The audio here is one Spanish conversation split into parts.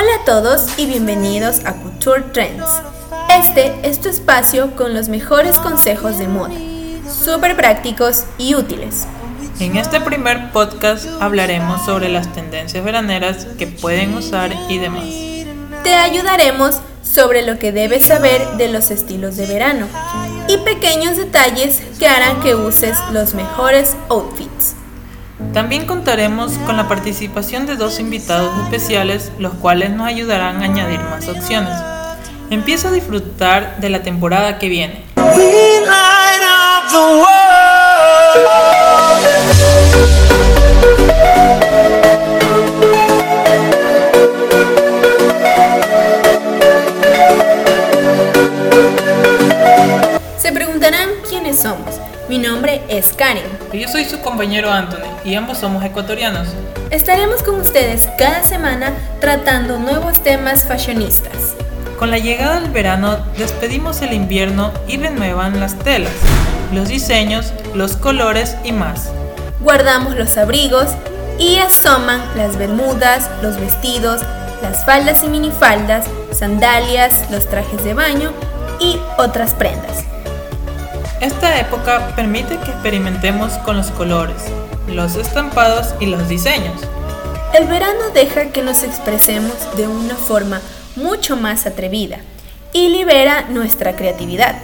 Hola a todos y bienvenidos a Couture Trends. Este es tu espacio con los mejores consejos de moda, súper prácticos y útiles. En este primer podcast hablaremos sobre las tendencias veraneras que pueden usar y demás. Te ayudaremos sobre lo que debes saber de los estilos de verano y pequeños detalles que harán que uses los mejores outfits. También contaremos con la participación de dos invitados especiales, los cuales nos ayudarán a añadir más opciones. Empieza a disfrutar de la temporada que viene. Quiénes somos. Mi nombre es Karen. Y yo soy su compañero Anthony y ambos somos ecuatorianos. Estaremos con ustedes cada semana tratando nuevos temas fashionistas. Con la llegada del verano despedimos el invierno y renuevan las telas, los diseños, los colores y más. Guardamos los abrigos y asoman las bermudas, los vestidos, las faldas y minifaldas, sandalias, los trajes de baño y otras prendas. Esta época permite que experimentemos con los colores, los estampados y los diseños. El verano deja que nos expresemos de una forma mucho más atrevida y libera nuestra creatividad.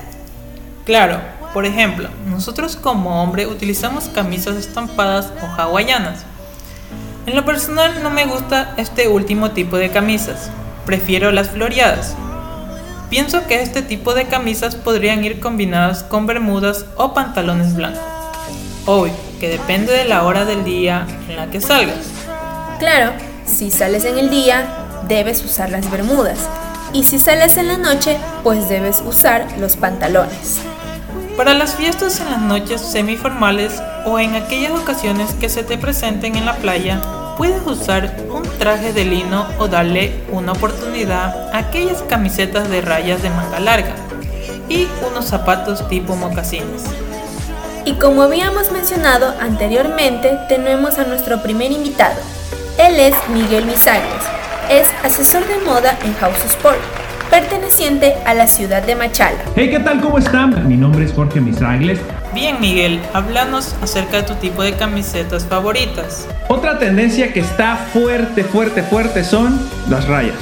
Claro, por ejemplo, nosotros como hombre utilizamos camisas estampadas o hawaianas. En lo personal no me gusta este último tipo de camisas, prefiero las floreadas. Pienso que este tipo de camisas podrían ir combinadas con bermudas o pantalones blancos. Obvio, que depende de la hora del día en la que salgas. Claro, si sales en el día, debes usar las bermudas. Y si sales en la noche, pues debes usar los pantalones. Para las fiestas en las noches semiformales o en aquellas ocasiones que se te presenten en la playa, puedes usar un traje de lino o darle una oportunidad a aquellas camisetas de rayas de manga larga y unos zapatos tipo mocasines. Y como habíamos mencionado anteriormente, tenemos a nuestro primer invitado. Él es Miguel Misagres, es asesor de moda en House Sport, perteneciente a la ciudad de Machala. Hey, ¿qué tal? ¿Cómo están? Mi nombre es Jorge Misagles. Bien, Miguel, háblanos acerca de tu tipo de camisetas favoritas. Otra tendencia que está fuerte, fuerte, fuerte son las rayas.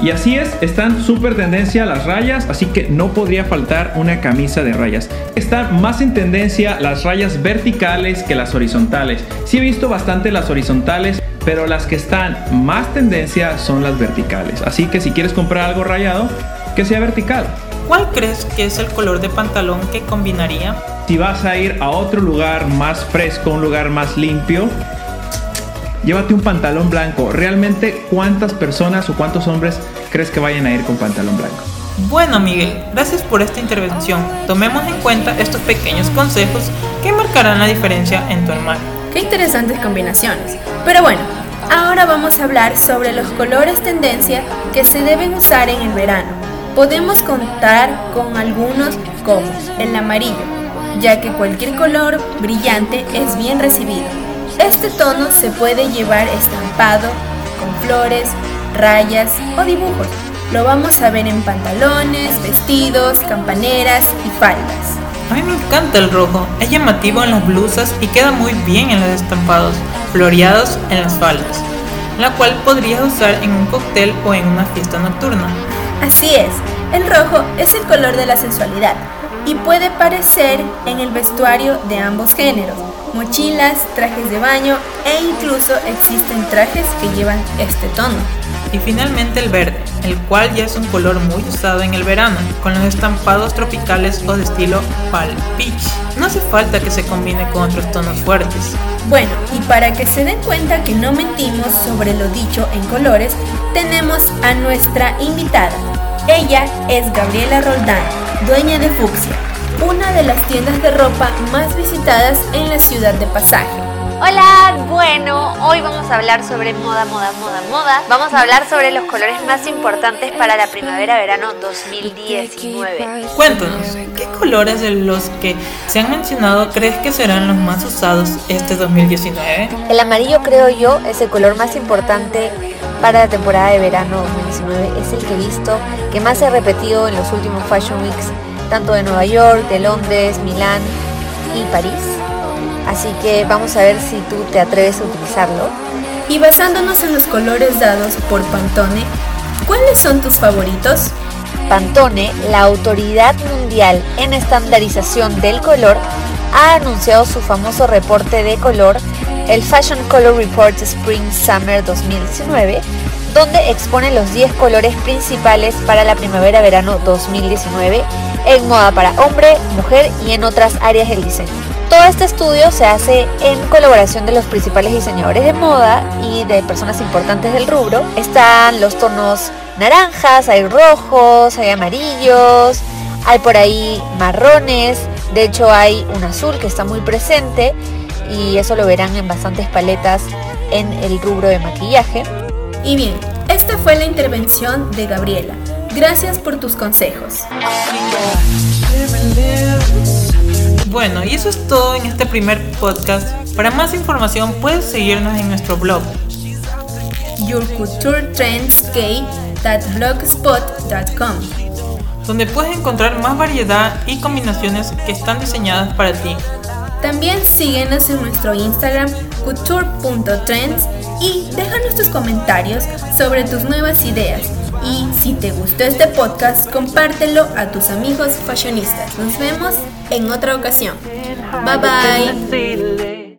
Y así es, están súper tendencia las rayas, así que no podría faltar una camisa de rayas. Están más en tendencia las rayas verticales que las horizontales. Sí he visto bastante las horizontales, pero las que están más tendencia son las verticales. Así que si quieres comprar algo rayado, que sea vertical. ¿Cuál crees que es el color de pantalón que combinaría? Si vas a ir a otro lugar más fresco, un lugar más limpio, llévate un pantalón blanco. ¿Realmente cuántas personas o cuántos hombres crees que vayan a ir con pantalón blanco? Bueno Miguel, gracias por esta intervención. Tomemos en cuenta estos pequeños consejos que marcarán la diferencia en tu armario. Qué interesantes combinaciones. Pero bueno, ahora vamos a hablar sobre los colores tendencia que se deben usar en el verano. Podemos contar con algunos como el amarillo, ya que cualquier color brillante es bien recibido. Este tono se puede llevar estampado con flores, rayas o dibujos. Lo vamos a ver en pantalones, vestidos, campaneras y faldas. A mí me encanta el rojo, es llamativo en las blusas y queda muy bien en los estampados, floreados en las faldas, la cual podrías usar en un cóctel o en una fiesta nocturna. Así es, el rojo es el color de la sensualidad y puede parecer en el vestuario de ambos géneros, mochilas, trajes de baño e incluso existen trajes que llevan este tono. Y finalmente el verde, el cual ya es un color muy usado en el verano, con los estampados tropicales o de estilo Pal Peach. No hace falta que se combine con otros tonos fuertes. Bueno, y para que se den cuenta que no mentimos sobre lo dicho en colores, tenemos a nuestra invitada. Ella es Gabriela Roldán, dueña de Fucsia, una de las tiendas de ropa más visitadas en la ciudad de Pasaje. Hola, bueno, hoy vamos a hablar sobre moda, moda, moda, moda. Vamos a hablar sobre los colores más importantes para la primavera-verano 2019. Cuéntanos, ¿qué colores de los que se han mencionado crees que serán los más usados este 2019? El amarillo creo yo es el color más importante para la temporada de verano 2019 es el que he visto que más se ha repetido en los últimos Fashion Weeks, tanto de Nueva York, de Londres, Milán y París. Así que vamos a ver si tú te atreves a utilizarlo. Y basándonos en los colores dados por Pantone, ¿cuáles son tus favoritos? Pantone, la autoridad mundial en estandarización del color, ha anunciado su famoso reporte de color, el Fashion Color Report Spring Summer 2019, donde expone los 10 colores principales para la primavera-verano 2019 en moda para hombre, mujer y en otras áreas del diseño. Todo este estudio se hace en colaboración de los principales diseñadores de moda y de personas importantes del rubro. Están los tonos naranjas, hay rojos, hay amarillos, hay por ahí marrones, de hecho hay un azul que está muy presente y eso lo verán en bastantes paletas en el rubro de maquillaje. Y bien, esta fue la intervención de Gabriela. Gracias por tus consejos. Bueno, y eso es todo en este primer podcast. Para más información puedes seguirnos en nuestro blog yourculturetrendscape.blogspot.com donde puedes encontrar más variedad y combinaciones que están diseñadas para ti. También síguenos en nuestro Instagram couture.trends y déjanos tus comentarios sobre tus nuevas ideas. Y si te gustó este podcast, compártelo a tus amigos fashionistas. Nos vemos en otra ocasión. Bye bye.